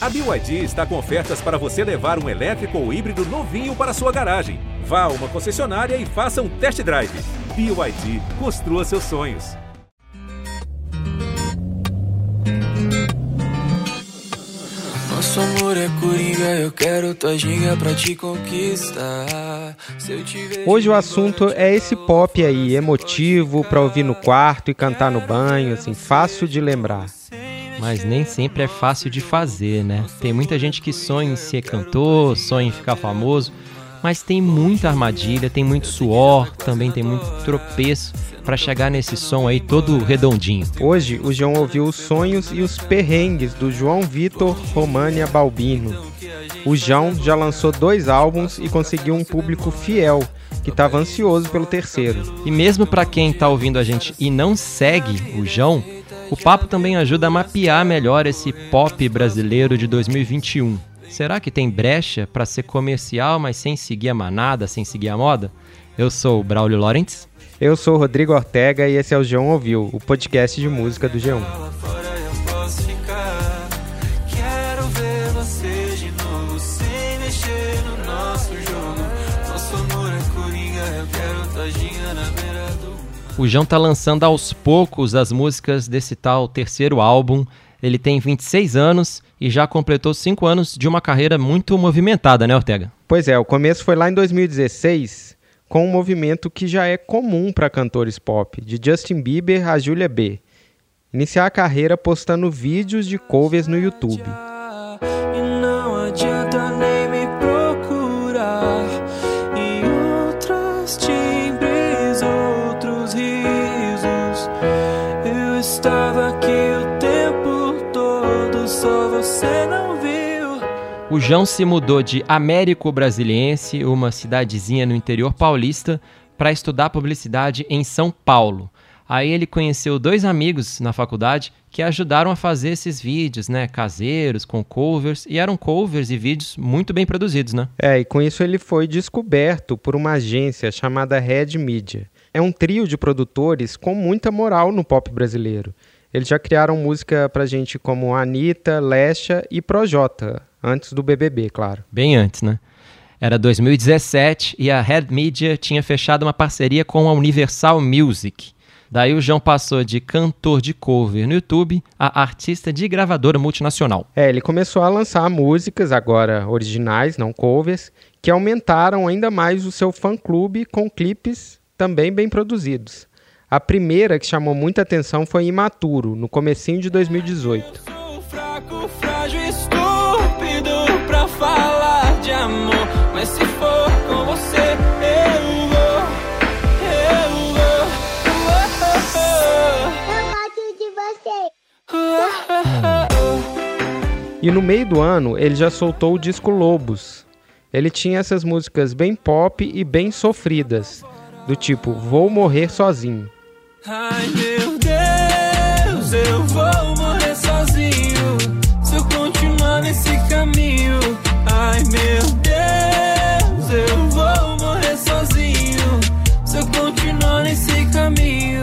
A BYD está com ofertas para você levar um elétrico ou híbrido novinho para sua garagem. Vá a uma concessionária e faça um test drive. BYD, construa seus sonhos. Nosso amor é coringa, eu quero tua ginga pra te conquistar. Hoje o assunto é esse pop aí, emotivo, pra ouvir no quarto e cantar no banho, assim, fácil de lembrar. Mas nem sempre é fácil de fazer, né? Tem muita gente que sonha em ser cantor, sonha em ficar famoso, mas tem muita armadilha, tem muito suor, também tem muito tropeço para chegar nesse som aí todo redondinho. Hoje o João ouviu os sonhos e os perrengues do João Vitor România Balbino. O João já lançou dois álbuns e conseguiu um público fiel que estava ansioso pelo terceiro. E mesmo para quem está ouvindo a gente e não segue o João, o papo também ajuda a mapear melhor esse pop brasileiro de 2021. Será que tem brecha para ser comercial, mas sem seguir a manada, sem seguir a moda? Eu sou o Braulio Lawrence. Eu sou o Rodrigo Ortega e esse é o G1 Ouviu, o podcast de música do G1. O João tá lançando aos poucos as músicas desse tal terceiro álbum. Ele tem 26 anos e já completou 5 anos de uma carreira muito movimentada, né, Ortega? Pois é, o começo foi lá em 2016, com um movimento que já é comum para cantores pop, de Justin Bieber a Julia B. Iniciar a carreira postando vídeos de covers no YouTube. O João se mudou de Américo Brasiliense, uma cidadezinha no interior paulista, para estudar publicidade em São Paulo. Aí ele conheceu dois amigos na faculdade que ajudaram a fazer esses vídeos, né, caseiros, com covers, e eram covers e vídeos muito bem produzidos, né? É, e com isso ele foi descoberto por uma agência chamada Red Media. É um trio de produtores com muita moral no pop brasileiro. Eles já criaram música pra gente como Anitta, Lesha e Projota, antes do BBB, claro. Bem antes, né? Era 2017 e a Red Media tinha fechado uma parceria com a Universal Music. Daí o João passou de cantor de cover no YouTube a artista de gravadora multinacional. É, ele começou a lançar músicas, agora originais, não covers, que aumentaram ainda mais o seu fã-clube com clipes também bem produzidos. A primeira que chamou muita atenção foi Imaturo, no comecinho de 2018. Fraco, frágil, estúpido pra falar de amor, mas se for com você, eu vou, eu vou. Eu gosto de você. E no meio do ano, ele já soltou o disco Lobos. Ele tinha essas músicas bem pop e bem sofridas, do tipo Vou Morrer Sozinho. Ai meu Deus, eu vou morrer sozinho se eu continuar nesse caminho. Ai meu Deus, eu vou morrer sozinho se eu continuar nesse caminho.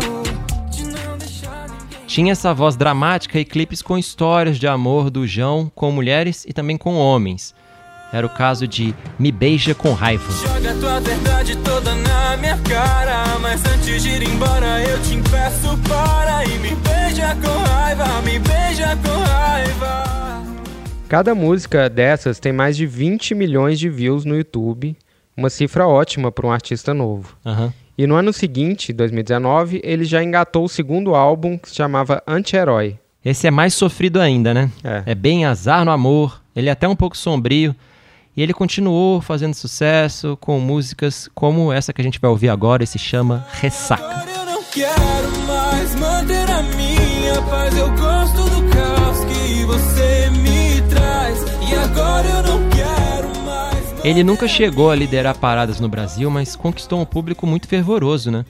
Tinha essa voz dramática e clipes com histórias de amor do João com mulheres e também com homens. Era o caso de Me Beija com Raiva. Joga tua verdade toda na minha cara, mas antes de ir embora eu te impeço para e me beija com raiva, me beija com raiva. Cada música dessas tem mais de 20 milhões de views no YouTube, uma cifra ótima para um artista novo. Uhum. E no ano seguinte, 2019, ele já engatou o segundo álbum que se chamava Anti-Herói. Esse é mais sofrido ainda, né? É. é bem azar no amor, ele é até um pouco sombrio, e ele continuou fazendo sucesso com músicas como essa que a gente vai ouvir agora e se chama Ressaca. Eu não quero mais manter a minha paz, eu gosto do caos que você me traz. E agora eu não quero mais. Ele nunca chegou a liderar paradas no Brasil, mas conquistou um público muito fervoroso, né?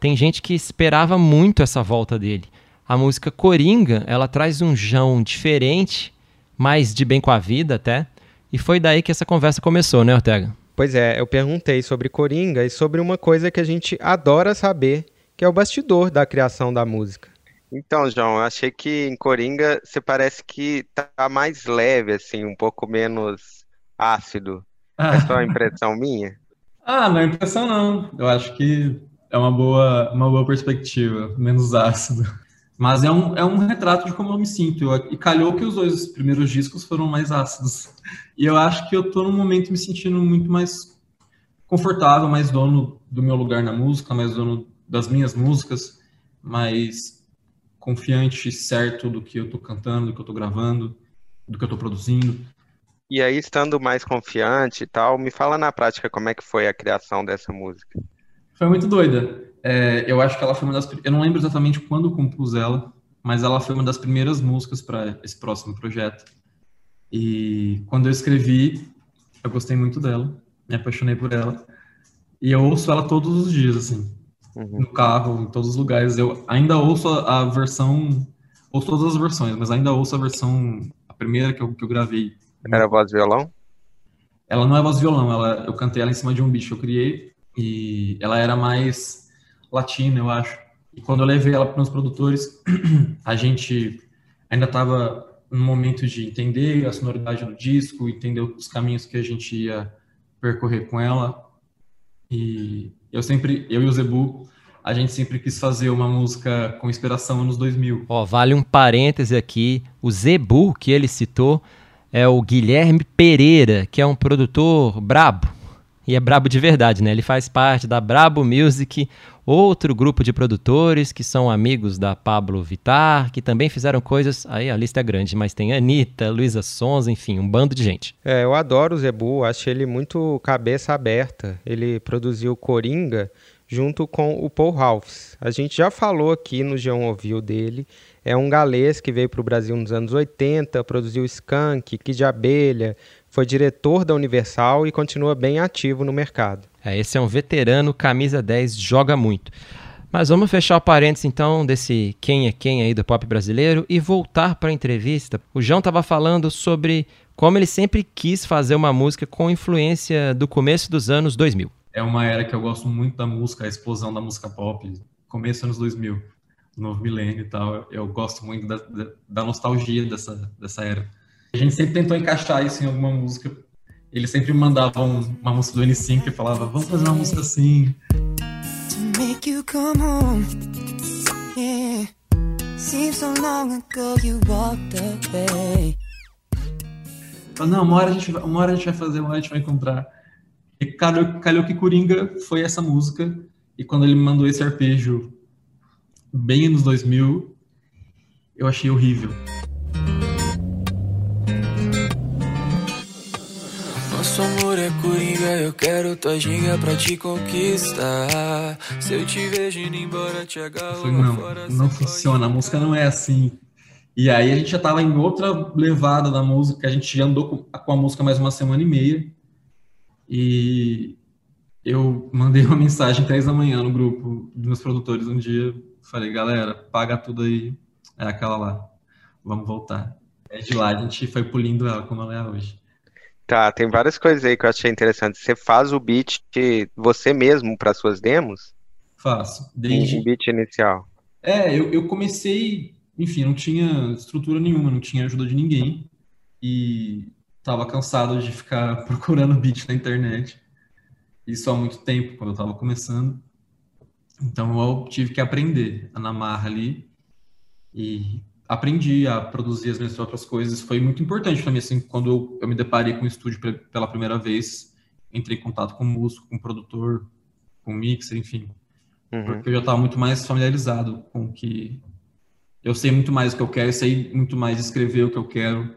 Tem gente que esperava muito essa volta dele. A música Coringa, ela traz um jão diferente, mais de bem com a vida até e foi daí que essa conversa começou, né, Ortega? Pois é, eu perguntei sobre Coringa e sobre uma coisa que a gente adora saber, que é o bastidor da criação da música. Então, João, eu achei que em Coringa você parece que tá mais leve, assim, um pouco menos ácido. É só a impressão minha? Ah, não é impressão não. Eu acho que é uma boa, uma boa perspectiva, menos ácido. Mas é um, é um retrato de como eu me sinto. Eu, e calhou que os dois primeiros discos foram mais ácidos. E eu acho que eu tô num momento me sentindo muito mais confortável, mais dono do meu lugar na música, mais dono das minhas músicas, mais confiante, certo do que eu tô cantando, do que eu tô gravando, do que eu tô produzindo. E aí, estando mais confiante e tal, me fala na prática como é que foi a criação dessa música. Foi muito doida. É, eu acho que ela foi uma das. Eu não lembro exatamente quando compus ela, mas ela foi uma das primeiras músicas para esse próximo projeto. E quando eu escrevi, eu gostei muito dela, me apaixonei por ela. E eu ouço ela todos os dias, assim, uhum. no carro, em todos os lugares. Eu ainda ouço a, a, versão, ouço todas as versões, mas ainda ouço a versão, a primeira que eu, que eu gravei. Era voz violão? Ela não é voz violão, ela, eu cantei ela em cima de um bicho que eu criei e ela era mais latina, eu acho. E quando eu levei ela para os produtores, a gente ainda estava no momento de entender a sonoridade do disco, entender os caminhos que a gente ia percorrer com ela. E eu sempre, eu e o Zebu, a gente sempre quis fazer uma música com inspiração anos 2000. Ó, vale um parêntese aqui, o Zebu que ele citou é o Guilherme Pereira, que é um produtor brabo, e é brabo de verdade, né? Ele faz parte da Brabo Music, outro grupo de produtores que são amigos da Pablo Vitar, que também fizeram coisas. Aí a lista é grande, mas tem Anitta, Luísa Sons, enfim, um bando de gente. É, eu adoro o Zebu, acho ele muito cabeça aberta. Ele produziu Coringa junto com o Paul Ralphs. A gente já falou aqui no G1 Ouviu dele. É um galês que veio para o Brasil nos anos 80, produziu Skunk, Kid Abelha, foi diretor da Universal e continua bem ativo no mercado. É, esse é um veterano, camisa 10, joga muito. Mas vamos fechar o parênteses então desse quem é quem aí do pop brasileiro e voltar para a entrevista. O João estava falando sobre como ele sempre quis fazer uma música com influência do começo dos anos 2000. É uma era que eu gosto muito da música, a explosão da música pop, começo dos anos 2000, novo milênio e tal. Eu, gosto muito da, da, nostalgia dessa, dessa era. A gente sempre tentou encaixar isso em alguma música. Ele sempre mandava uma música do N5 e falava, vamos fazer uma música assim. To make you come home, yeah. Seems so long ago you walked away. Não, uma hora, a gente, uma hora a gente vai fazer, uma hora a gente vai encontrar. E calhou, calhou que Coringa foi essa música. E quando ele me mandou esse arpejo bem nos 2000, eu achei horrível. Nosso amor é coringa, eu quero tua ginga pra te conquistar. Se eu te vejo indo embora, te agarro Falei, não, fora, não funciona, a música não é assim. E aí a gente já tava em outra levada da música, a gente já andou com, com a música mais uma semana e meia. E eu mandei uma mensagem três da manhã no grupo dos meus produtores um dia. Falei, galera, paga tudo aí. É aquela lá. Vamos voltar. É de lá, a gente foi pulindo ela como ela é hoje. Tá, tem várias coisas aí que eu achei interessante. Você faz o beat você mesmo para suas demos? Faço. Desde... Um beat inicial. É, eu, eu comecei, enfim, não tinha estrutura nenhuma, não tinha ajuda de ninguém. E tava cansado de ficar procurando beat na internet. Isso há muito tempo, quando eu tava começando. Então eu tive que aprender a namar ali. E aprendi a produzir as minhas próprias coisas. Foi muito importante para mim, assim, quando eu, eu me deparei com o estúdio pela primeira vez, entrei em contato com o músico, com o produtor, com o mixer, enfim. Uhum. Porque eu já estava muito mais familiarizado com o que... Eu sei muito mais o que eu quero, sei muito mais escrever o que eu quero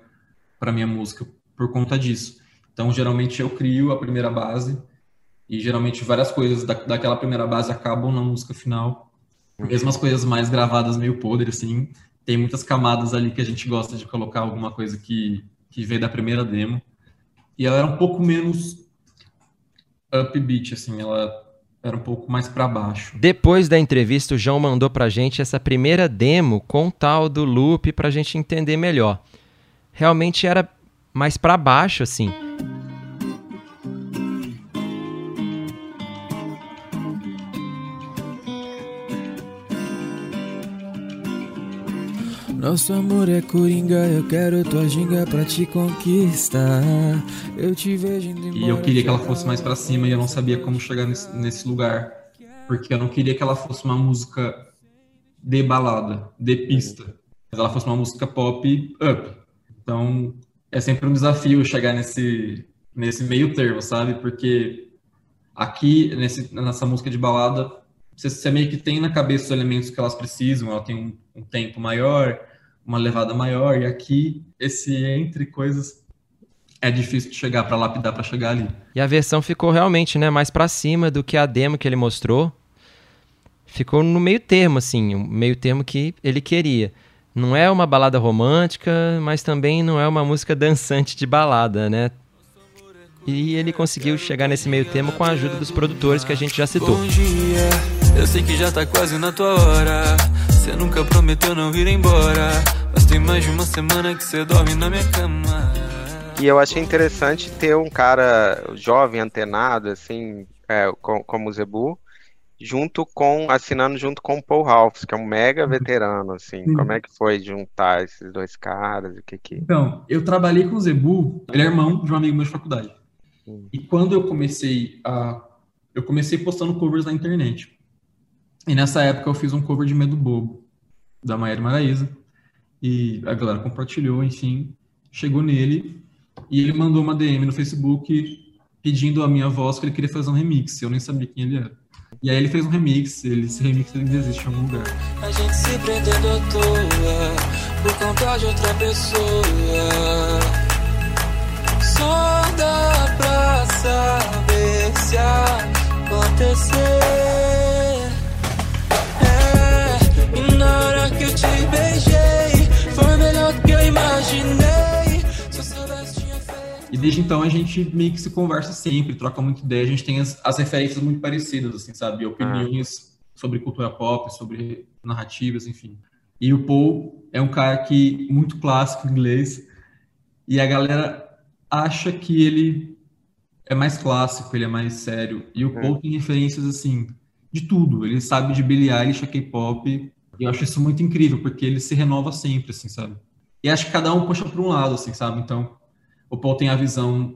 para minha música por conta disso. Então, geralmente, eu crio a primeira base e, geralmente, várias coisas da, daquela primeira base acabam na música final. Uhum. Mesmo as coisas mais gravadas meio podres, assim, tem muitas camadas ali que a gente gosta de colocar alguma coisa que, que veio da primeira demo. E ela era um pouco menos upbeat, assim, ela era um pouco mais para baixo. Depois da entrevista, o João mandou pra gente essa primeira demo com tal do loop pra gente entender melhor. Realmente era mais para baixo, assim. Nosso amor é coringa, eu quero tua ginga pra te conquistar. Eu te vejo indo E eu queria que ela fosse mais para cima e eu não sabia como chegar nesse, nesse lugar. Porque eu não queria que ela fosse uma música de balada, de pista. Mas ela fosse uma música pop up. Então, é sempre um desafio chegar nesse, nesse meio termo, sabe? Porque aqui, nesse, nessa música de balada, você, você, meio que tem na cabeça os elementos que elas precisam, ela tem um, um tempo maior, uma levada maior, e aqui, esse entre coisas é difícil de chegar para lapidar para chegar ali. E a versão ficou realmente, né, mais para cima do que a demo que ele mostrou. Ficou no meio termo assim, o meio termo que ele queria. Não é uma balada romântica, mas também não é uma música dançante de balada, né? E ele conseguiu chegar nesse meio termo com a ajuda dos produtores que a gente já citou. Bom dia, eu sei que já tá quase na tua hora. Você nunca prometeu não vir embora. Mas tem mais de uma semana que você dorme na minha cama. E eu achei interessante ter um cara jovem, antenado, assim, é, como o Zebu, junto com, assinando junto com o Paul Ralphs, que é um mega uhum. veterano, assim. Sim. Como é que foi juntar esses dois caras? O que que... Então, eu trabalhei com o Zebu, ele é irmão de um amigo meu de faculdade. E quando eu comecei a. Eu comecei postando covers na internet. E nessa época eu fiz um cover de Medo Bobo, da Maíra Maraíza. E a galera compartilhou, enfim. Chegou nele e ele mandou uma DM no Facebook pedindo a minha voz que ele queria fazer um remix. Eu nem sabia quem ele era. E aí ele fez um remix, ele, esse remix ainda existe em algum lugar. A gente se prendendo à toa por conta de outra pessoa. Só dá pra saber se acontecer. Desde então a gente meio que se conversa sempre, troca muita ideia, a gente tem as, as referências muito parecidas, assim, sabe? Opiniões ah. sobre cultura pop, sobre narrativas, enfim. E o Paul é um cara que muito clássico em inglês. E a galera acha que ele é mais clássico, ele é mais sério. E o é. Paul tem referências, assim, de tudo. Ele sabe de Billie Eilish, a K-pop. E eu acho isso muito incrível, porque ele se renova sempre, assim, sabe? E acho que cada um puxa para um lado, assim, sabe? Então, o Paul tem a visão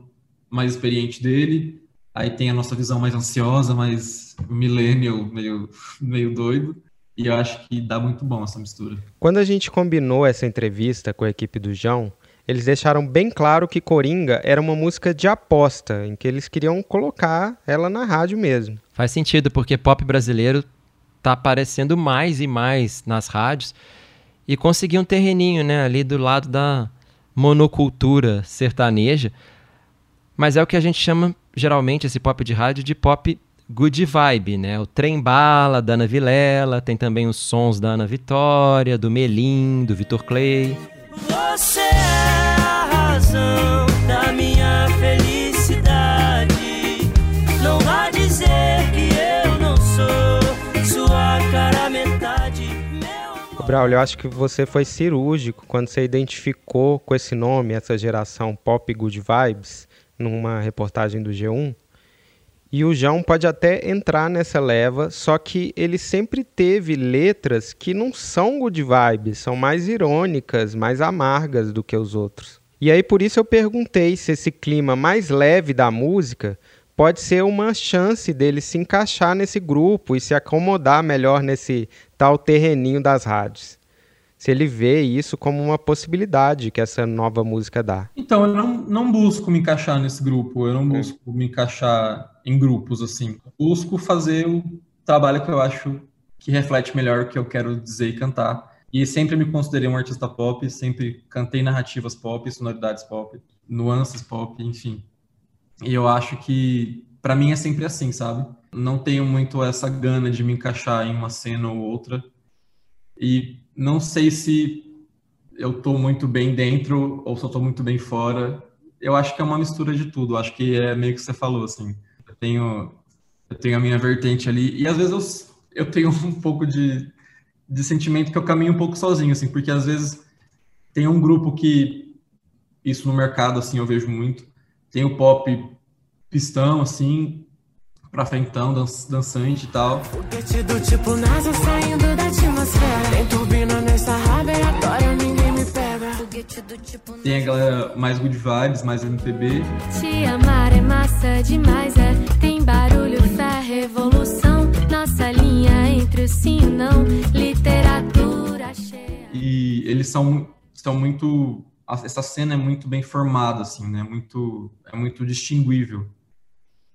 mais experiente dele, aí tem a nossa visão mais ansiosa, mais millennial, meio, meio doido. E eu acho que dá muito bom essa mistura. Quando a gente combinou essa entrevista com a equipe do João, eles deixaram bem claro que Coringa era uma música de aposta, em que eles queriam colocar ela na rádio mesmo. Faz sentido, porque pop brasileiro tá aparecendo mais e mais nas rádios e conseguiu um terreninho, né, ali do lado da monocultura sertaneja. Mas é o que a gente chama geralmente esse pop de rádio de pop good vibe, né? O Trem Bala da Ana Vilela, tem também os sons da Ana Vitória, do Melim, do Vitor Clay. Você é a razão Braulio, eu acho que você foi cirúrgico quando você identificou com esse nome essa geração pop good vibes numa reportagem do G1 e o João pode até entrar nessa leva, só que ele sempre teve letras que não são good vibes, são mais irônicas, mais amargas do que os outros. E aí por isso eu perguntei se esse clima mais leve da música pode ser uma chance dele se encaixar nesse grupo e se acomodar melhor nesse tal terreninho das rádios se ele vê isso como uma possibilidade que essa nova música dá. Então, eu não, não busco me encaixar nesse grupo, eu não busco me encaixar em grupos, assim. Busco fazer o trabalho que eu acho que reflete melhor o que eu quero dizer e cantar. E sempre me considerei um artista pop, sempre cantei narrativas pop, sonoridades pop, nuances pop, enfim. E eu acho que, para mim, é sempre assim, sabe? Não tenho muito essa gana de me encaixar em uma cena ou outra. E não sei se eu estou muito bem dentro ou se eu estou muito bem fora. Eu acho que é uma mistura de tudo. Acho que é meio que você falou, assim. Eu tenho, eu tenho a minha vertente ali. E às vezes eu, eu tenho um pouco de, de sentimento que eu caminho um pouco sozinho, assim, porque às vezes tem um grupo que, isso no mercado, assim, eu vejo muito. Tem o pop pistão, assim, pra frentão, dan dançante e tal. Foguete do tipo NASA saindo da atmosfera. Tem turbina nessa radiatória, ninguém me pega. Tipo Tem a galera mais good vibes, mais MPB. Te amar é massa demais, é. Tem barulho, fé, revolução. Nossa linha entre o sim e não. Literatura cheia. E eles são, são muito. Essa cena é muito bem formada, assim, né? Muito, é muito distinguível.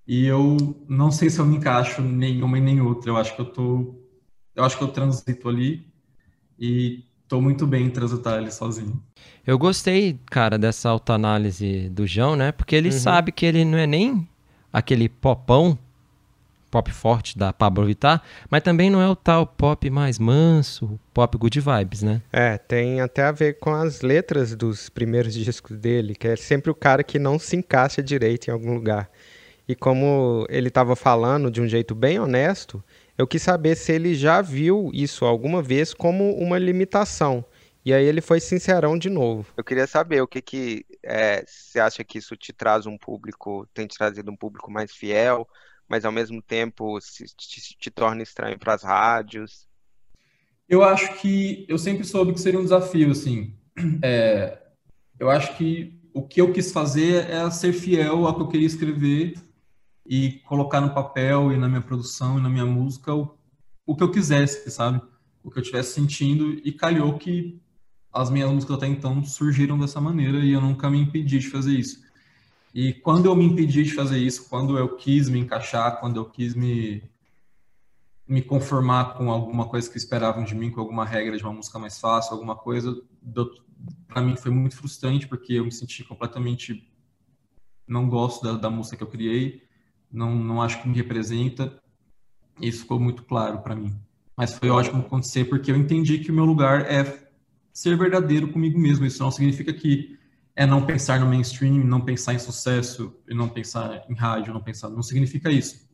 E eu não sei se eu me encaixo nenhuma e nem outra. Eu acho que eu tô. Eu acho que eu transito ali e tô muito bem em transitar ali sozinho. Eu gostei, cara, dessa autoanálise do João, né? Porque ele uhum. sabe que ele não é nem aquele popão, pop forte da Pablo Vittar, mas também não é o tal pop mais manso, pop good vibes, né? É, tem até a ver com as letras dos primeiros discos dele, que é sempre o cara que não se encaixa direito em algum lugar. E como ele estava falando de um jeito bem honesto, eu quis saber se ele já viu isso alguma vez como uma limitação. E aí ele foi sincerão de novo. Eu queria saber o que que é, você acha que isso te traz um público, tem te trazido um público mais fiel, mas ao mesmo tempo se, te, te torna estranho para as rádios? Eu acho que eu sempre soube que seria um desafio, assim. É, eu acho que o que eu quis fazer é ser fiel ao que eu queria escrever e colocar no papel e na minha produção e na minha música o, o que eu quisesse, sabe? O que eu estivesse sentindo e calhou que as minhas músicas até então surgiram dessa maneira e eu nunca me impedi de fazer isso. E quando eu me impedi de fazer isso, quando eu quis me encaixar, quando eu quis me me conformar com alguma coisa que esperavam de mim, com alguma regra de uma música mais fácil, alguma coisa, para mim foi muito frustrante porque eu me senti completamente não gosto da, da música que eu criei não, não acho que me representa. Isso ficou muito claro para mim. Mas foi ótimo acontecer porque eu entendi que o meu lugar é ser verdadeiro comigo mesmo. Isso não significa que é não pensar no mainstream, não pensar em sucesso e não pensar em rádio, não pensar, não significa isso.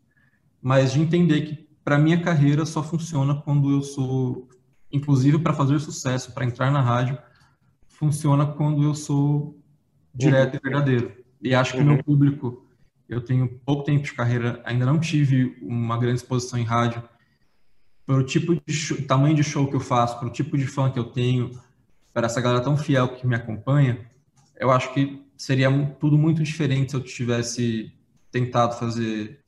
Mas de entender que para minha carreira só funciona quando eu sou, inclusive para fazer sucesso, para entrar na rádio, funciona quando eu sou direto uhum. e verdadeiro. E acho que o meu uhum. público eu tenho pouco tempo de carreira, ainda não tive uma grande exposição em rádio. Pelo tipo de show, tamanho de show que eu faço, pelo tipo de fã que eu tenho, para essa galera tão fiel que me acompanha, eu acho que seria tudo muito diferente se eu tivesse tentado fazer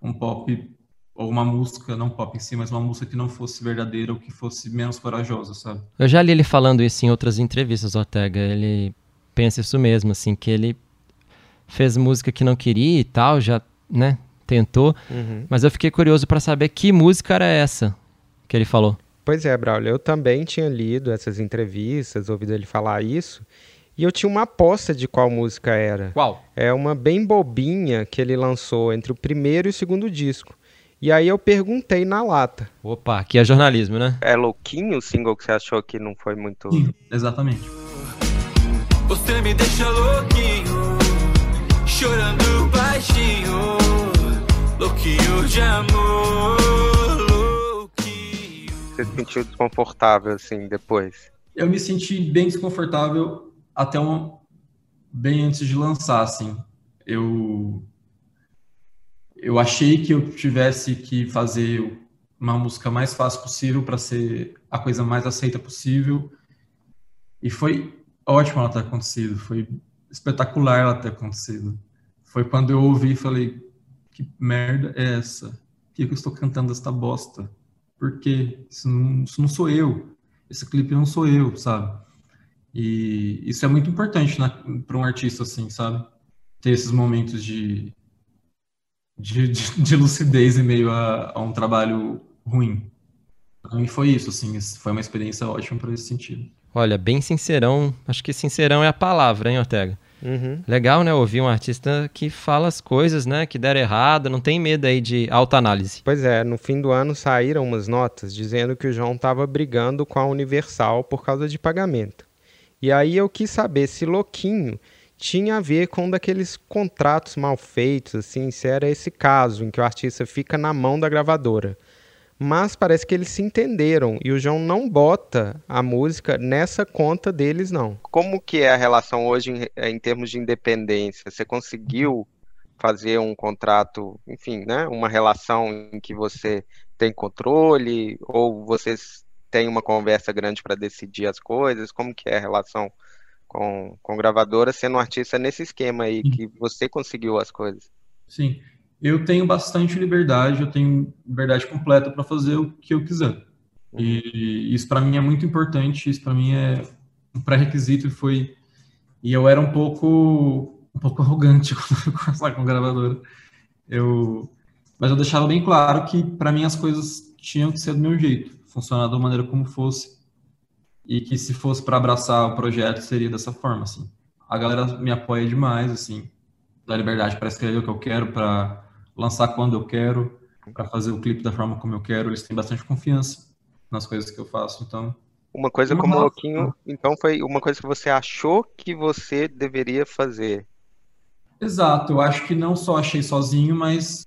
um pop ou uma música, não pop em si, mas uma música que não fosse verdadeira ou que fosse menos corajosa, sabe? Eu já li ele falando isso em outras entrevistas, Ortega. Ele pensa isso mesmo, assim, que ele fez música que não queria e tal, já, né, tentou. Uhum. Mas eu fiquei curioso para saber que música era essa que ele falou. Pois é, Braulio, eu também tinha lido essas entrevistas, ouvido ele falar isso, e eu tinha uma aposta de qual música era. Qual? É uma bem bobinha que ele lançou entre o primeiro e o segundo disco. E aí eu perguntei na lata. Opa, aqui é jornalismo, né? É louquinho o single que você achou que não foi muito. Sim, exatamente. Você me deixa louquinho chorando baixinho, louquinho de amor, louquinho. Você se sentiu desconfortável assim depois? Eu me senti bem desconfortável até um bem antes de lançar, assim. Eu eu achei que eu tivesse que fazer uma música mais fácil possível para ser a coisa mais aceita possível. E foi ótimo ela ter acontecido, foi espetacular ela ter acontecido foi quando eu ouvi e falei: que merda é essa? Por que eu estou cantando esta bosta? Por quê? Isso não, isso não sou eu. Esse clipe não sou eu, sabe? E isso é muito importante né, para um artista, assim, sabe? Ter esses momentos de, de, de, de lucidez em meio a, a, um trabalho ruim. Para mim foi isso, assim, foi uma experiência ótima para esse sentido. Olha, bem sincerão, acho que sincerão é a palavra, hein, Ortega? Uhum. Legal, né? Ouvir um artista que fala as coisas, né? Que deram errado, não tem medo aí de autoanálise. Pois é, no fim do ano saíram umas notas dizendo que o João estava brigando com a Universal por causa de pagamento. E aí eu quis saber se Louquinho tinha a ver com um daqueles contratos mal feitos, assim, se era esse caso em que o artista fica na mão da gravadora mas parece que eles se entenderam e o João não bota a música nessa conta deles não. Como que é a relação hoje em, em termos de independência? Você conseguiu fazer um contrato, enfim, né, uma relação em que você tem controle ou vocês têm uma conversa grande para decidir as coisas? Como que é a relação com, com gravadora sendo um artista nesse esquema aí que você conseguiu as coisas? Sim, eu tenho bastante liberdade, eu tenho liberdade completa para fazer o que eu quiser. E isso para mim é muito importante, isso para mim é um pré-requisito e foi e eu era um pouco um pouco arrogante quando conversar com gravadora. Eu mas eu deixava bem claro que para mim as coisas tinham que ser do meu jeito, funcionar da maneira como fosse e que se fosse para abraçar o projeto seria dessa forma assim. A galera me apoia demais assim, dá liberdade para escrever o que eu quero, para lançar quando eu quero, para fazer o clipe da forma como eu quero, eles têm bastante confiança nas coisas que eu faço, então uma coisa como Louquinho, então foi uma coisa que você achou que você deveria fazer. Exato, eu acho que não só achei sozinho, mas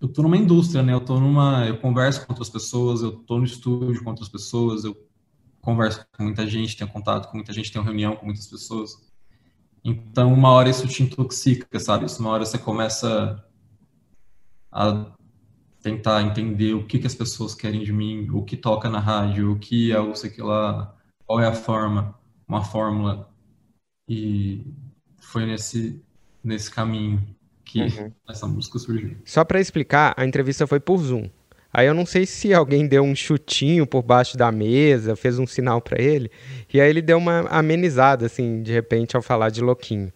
eu tô numa indústria, né? Eu tô numa, eu converso com outras pessoas, eu tô no estúdio com outras pessoas, eu converso com muita gente, tenho contato com muita gente, tenho reunião com muitas pessoas. Então, uma hora isso te intoxica, sabe? Uma hora você começa a tentar entender o que, que as pessoas querem de mim, o que toca na rádio, o que é o sei que lá, qual é a forma, uma fórmula. E foi nesse, nesse caminho que uhum. essa música surgiu. Só para explicar, a entrevista foi por Zoom. Aí eu não sei se alguém deu um chutinho por baixo da mesa, fez um sinal para ele, e aí ele deu uma amenizada, assim, de repente, ao falar de Louquinho.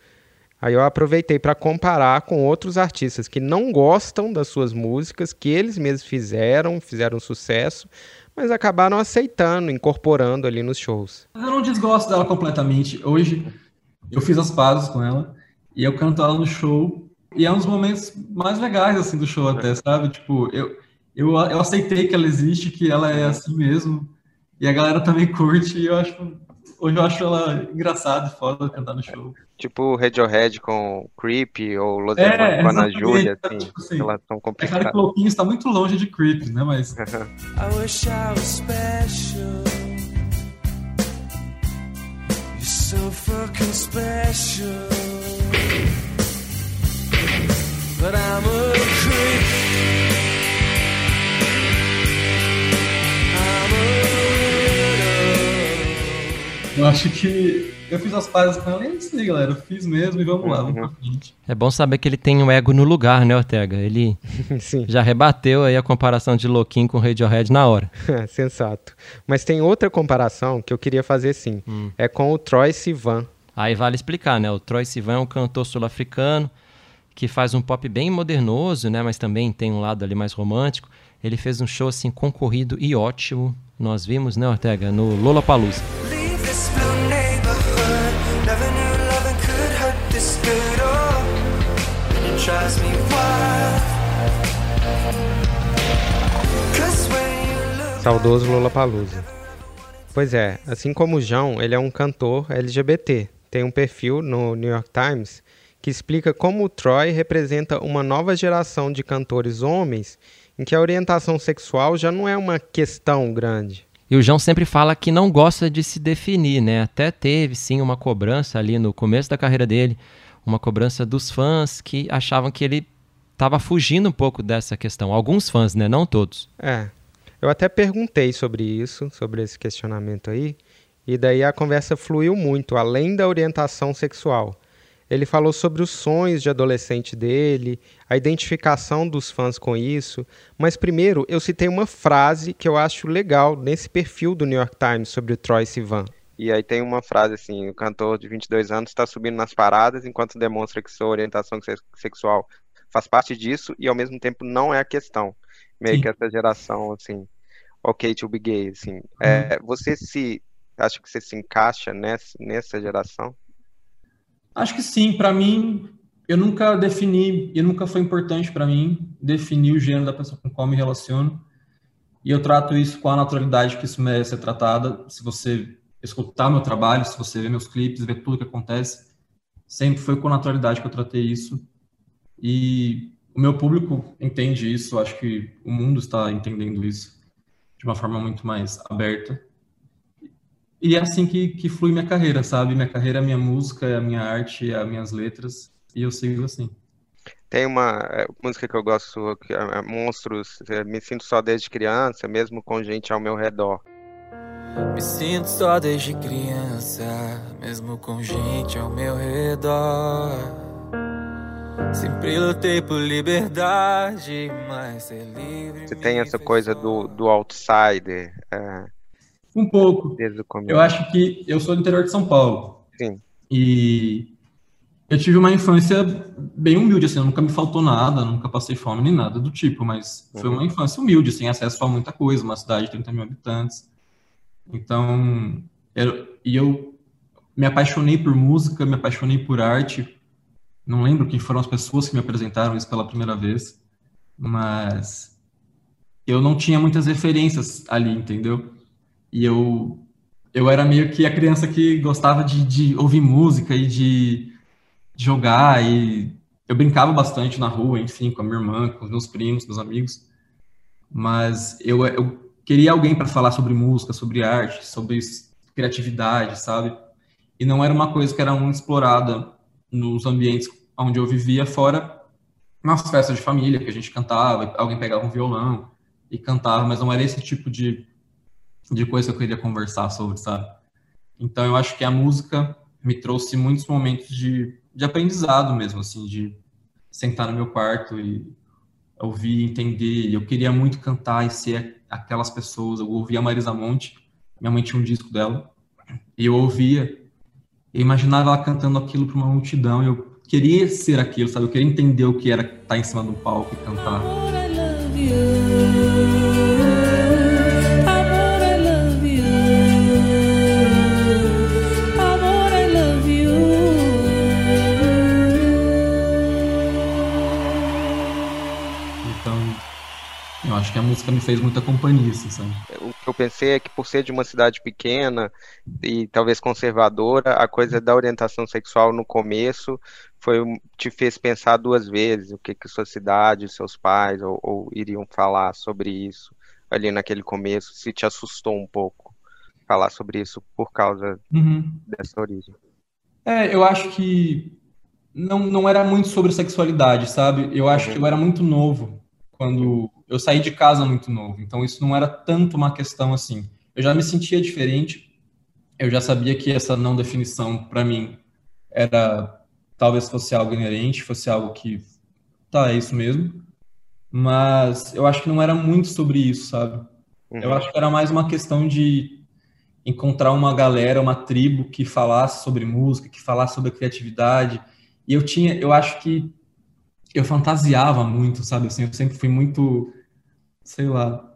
Aí eu aproveitei para comparar com outros artistas que não gostam das suas músicas, que eles mesmos fizeram, fizeram sucesso, mas acabaram aceitando, incorporando ali nos shows. Eu não desgosto dela completamente. Hoje eu fiz as pazes com ela e eu canto ela no show e é um dos momentos mais legais assim do show até, sabe? Tipo, eu eu, eu aceitei que ela existe, que ela é assim mesmo. E a galera também curte e eu acho Hoje eu acho ela engraçada e foda cantar no show. Tipo Radiohead com Creep ou Los é, com Ana Júlia, assim, tipo assim, elas são complicadas. É claro que o Louquinho está muito longe de Creep, né, mas... I wish I was special You're so fucking special But I'm a creep Eu acho que eu fiz as pazes com ela e é isso aí, galera. Eu fiz mesmo e vamos lá, vamos pra frente. É bom saber que ele tem o um ego no lugar, né, Ortega? Ele já rebateu aí a comparação de Louquinho com Radiohead na hora. Sensato. Mas tem outra comparação que eu queria fazer sim. Hum. É com o Troy Sivan. Aí vale explicar, né? O Troy Sivan é um cantor sul-africano que faz um pop bem modernoso, né? Mas também tem um lado ali mais romântico. Ele fez um show assim concorrido e ótimo. Nós vimos, né, Ortega, no Lollapalooza. Saudoso Lollapalooza. Pois é, assim como o João, ele é um cantor LGBT. Tem um perfil no New York Times que explica como o Troy representa uma nova geração de cantores homens em que a orientação sexual já não é uma questão grande. E o João sempre fala que não gosta de se definir, né? Até teve sim uma cobrança ali no começo da carreira dele, uma cobrança dos fãs que achavam que ele estava fugindo um pouco dessa questão. Alguns fãs, né? Não todos. É. Eu até perguntei sobre isso, sobre esse questionamento aí, e daí a conversa fluiu muito, além da orientação sexual. Ele falou sobre os sonhos de adolescente dele, a identificação dos fãs com isso, mas primeiro eu citei uma frase que eu acho legal nesse perfil do New York Times sobre o Troy Sivan. E aí tem uma frase assim: o cantor de 22 anos está subindo nas paradas enquanto demonstra que sua orientação sexual faz parte disso e ao mesmo tempo não é a questão meio Sim. que essa geração, assim, ok to be gay, assim. Uhum. É, você se, acha que você se encaixa nessa, nessa geração? Acho que sim, para mim, eu nunca defini, e nunca foi importante para mim definir o gênero da pessoa com qual me relaciono, e eu trato isso com a naturalidade que isso merece ser tratada. Se você escutar meu trabalho, se você ver meus clipes, ver tudo que acontece, sempre foi com naturalidade que eu tratei isso. E o meu público entende isso, acho que o mundo está entendendo isso de uma forma muito mais aberta. E é assim que, que flui minha carreira, sabe? Minha carreira é minha música, é a minha arte, é as minhas letras, e eu sigo assim. Tem uma é, música que eu gosto, que é Monstros, me sinto só desde criança, mesmo com gente ao meu redor. Me sinto só desde criança, mesmo com gente ao meu redor. Sempre lutei por liberdade, mas ser livre. Você tem essa coisa do, do outsider? É, um pouco. Eu acho que eu sou do interior de São Paulo. Sim. E eu tive uma infância bem humilde, assim, nunca me faltou nada, nunca passei fome nem nada do tipo, mas uhum. foi uma infância humilde, sem acesso a muita coisa, uma cidade de 30 mil habitantes. Então, eu, e eu me apaixonei por música, me apaixonei por arte. Não lembro quem foram as pessoas que me apresentaram isso pela primeira vez, mas eu não tinha muitas referências ali, entendeu? E eu eu era meio que a criança que gostava de, de ouvir música e de jogar e eu brincava bastante na rua, enfim, com a minha irmã, com os meus primos, meus amigos. Mas eu, eu queria alguém para falar sobre música, sobre arte, sobre criatividade, sabe? E não era uma coisa que era muito explorada nos ambientes onde eu vivia, fora nas festas de família, que a gente cantava, alguém pegava um violão e cantava, mas não era esse tipo de, de coisa que eu queria conversar sobre, sabe? Então eu acho que a música me trouxe muitos momentos de, de aprendizado mesmo, assim, de sentar no meu quarto e ouvir, entender. Eu queria muito cantar e ser aquelas pessoas. Eu ouvia a Marisa Monte, minha mãe tinha um disco dela, e eu ouvia, eu imaginava ela cantando aquilo para uma multidão, eu queria ser aquilo, sabe? Eu queria entender o que era estar em cima do palco e cantar. Música me fez muita companhia, assim, sabe? O que eu pensei é que por ser de uma cidade pequena e talvez conservadora, a coisa da orientação sexual no começo foi te fez pensar duas vezes o que que sua cidade, seus pais ou, ou iriam falar sobre isso ali naquele começo, se te assustou um pouco falar sobre isso por causa uhum. dessa origem. É, eu acho que não, não era muito sobre sexualidade, sabe? Eu acho uhum. que eu era muito novo quando eu saí de casa muito novo, então isso não era tanto uma questão assim. Eu já me sentia diferente, eu já sabia que essa não definição para mim era talvez fosse algo inerente, fosse algo que tá, é isso mesmo. Mas eu acho que não era muito sobre isso, sabe? Uhum. Eu acho que era mais uma questão de encontrar uma galera, uma tribo que falasse sobre música, que falasse sobre a criatividade. E eu tinha, eu acho que eu fantasiava muito, sabe? Assim, eu sempre fui muito sei lá,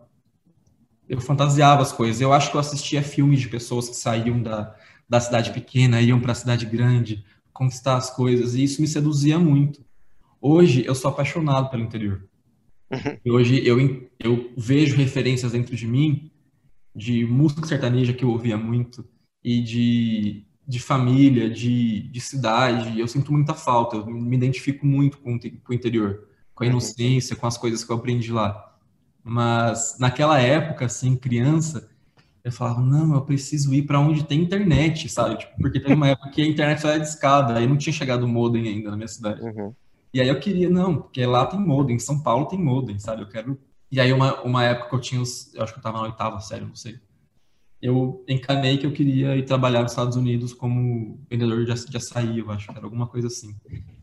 eu fantasiava as coisas. Eu acho que eu assistia filmes de pessoas que saíam da, da cidade pequena, iam para a cidade grande, conquistar as coisas, e isso me seduzia muito. Hoje eu sou apaixonado pelo interior. Uhum. Hoje eu, eu vejo referências dentro de mim de música sertaneja que eu ouvia muito e de, de família, de, de cidade. Eu sinto muita falta, eu me identifico muito com, com o interior, com a uhum. inocência, com as coisas que eu aprendi lá. Mas naquela época, assim, criança, eu falava, não, eu preciso ir para onde tem internet, sabe? Tipo, porque teve uma época que a internet só era de escada, aí não tinha chegado o modem ainda na minha cidade. Uhum. E aí eu queria, não, porque lá tem modem, em São Paulo tem modem, sabe? Eu quero. E aí uma, uma época que eu tinha, os, eu acho que eu tava na oitava série, não sei. Eu encanei que eu queria ir trabalhar nos Estados Unidos como vendedor de, de açaí, eu acho que era alguma coisa assim.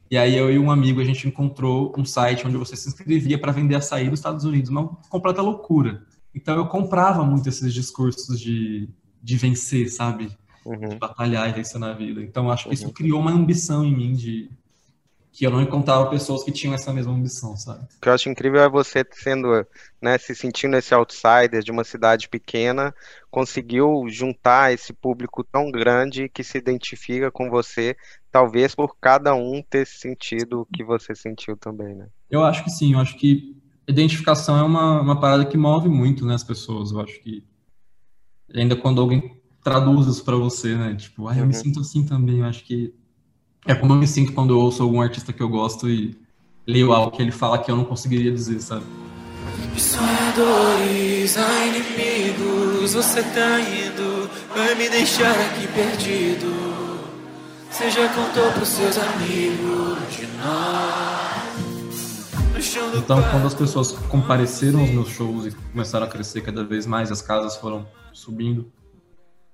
E aí eu e um amigo a gente encontrou um site onde você se inscrevia para vender açaí nos Estados Unidos, uma completa loucura. Então eu comprava muito esses discursos de, de vencer, sabe? Uhum. De batalhar e vencer na vida. Então acho que uhum. isso criou uma ambição em mim de que eu não encontrava pessoas que tinham essa mesma ambição, sabe? O que eu acho incrível é você sendo, né, se sentindo esse outsider de uma cidade pequena, conseguiu juntar esse público tão grande que se identifica com você, talvez por cada um ter sentido o que você sentiu também, né? Eu acho que sim, eu acho que identificação é uma, uma parada que move muito, né, as pessoas, eu acho que ainda quando alguém traduz isso para você, né, tipo, ah, eu uhum. me sinto assim também, eu acho que é como eu me sinto quando eu ouço algum artista que eu gosto e leio algo que ele fala que eu não conseguiria dizer, sabe? Sonhadores a inimigos, você tá indo, vai me deixar aqui perdido. Você já contou pros seus amigos de nós. Então, quando as pessoas compareceram aos meus shows e começaram a crescer cada vez mais, as casas foram subindo,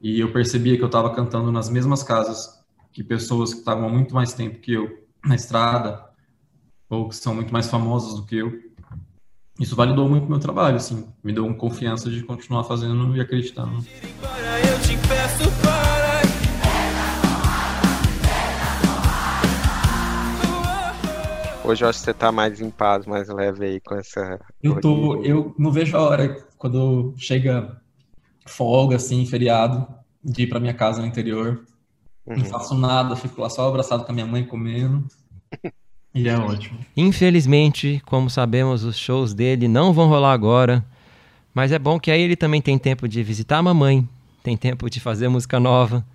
e eu percebia que eu estava cantando nas mesmas casas que pessoas que estavam há muito mais tempo que eu na estrada, ou que são muito mais famosas do que eu. Isso validou muito o meu trabalho, assim, me deu uma confiança de continuar fazendo e acreditando. Peço Hoje eu acho que você tá mais em paz, mais leve aí com essa. Eu tô, eu não vejo a hora quando chega folga, assim, feriado, de ir pra minha casa no interior. Uhum. Não faço nada, fico lá só abraçado com a minha mãe comendo. e é ótimo. Infelizmente, como sabemos, os shows dele não vão rolar agora. Mas é bom que aí ele também tem tempo de visitar a mamãe, tem tempo de fazer música nova.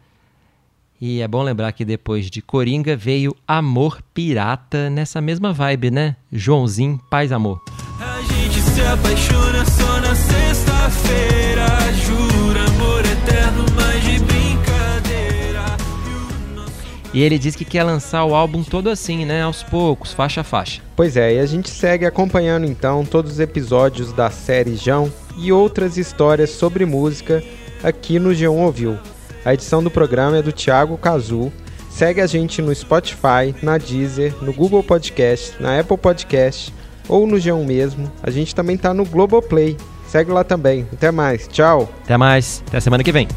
E é bom lembrar que depois de Coringa veio Amor Pirata nessa mesma vibe, né? Joãozinho, paz amor. A gente se apaixona só na sexta-feira, jura amor eterno, E ele diz que quer lançar o álbum todo assim, né? Aos poucos, faixa a faixa. Pois é, e a gente segue acompanhando então todos os episódios da série João e outras histórias sobre música aqui no G1 Ouviu. A edição do programa é do Thiago Cazu. Segue a gente no Spotify, na Deezer, no Google Podcast, na Apple Podcast ou no G1 mesmo. A gente também tá no Globoplay. Segue lá também. Até mais. Tchau. Até mais. Até semana que vem.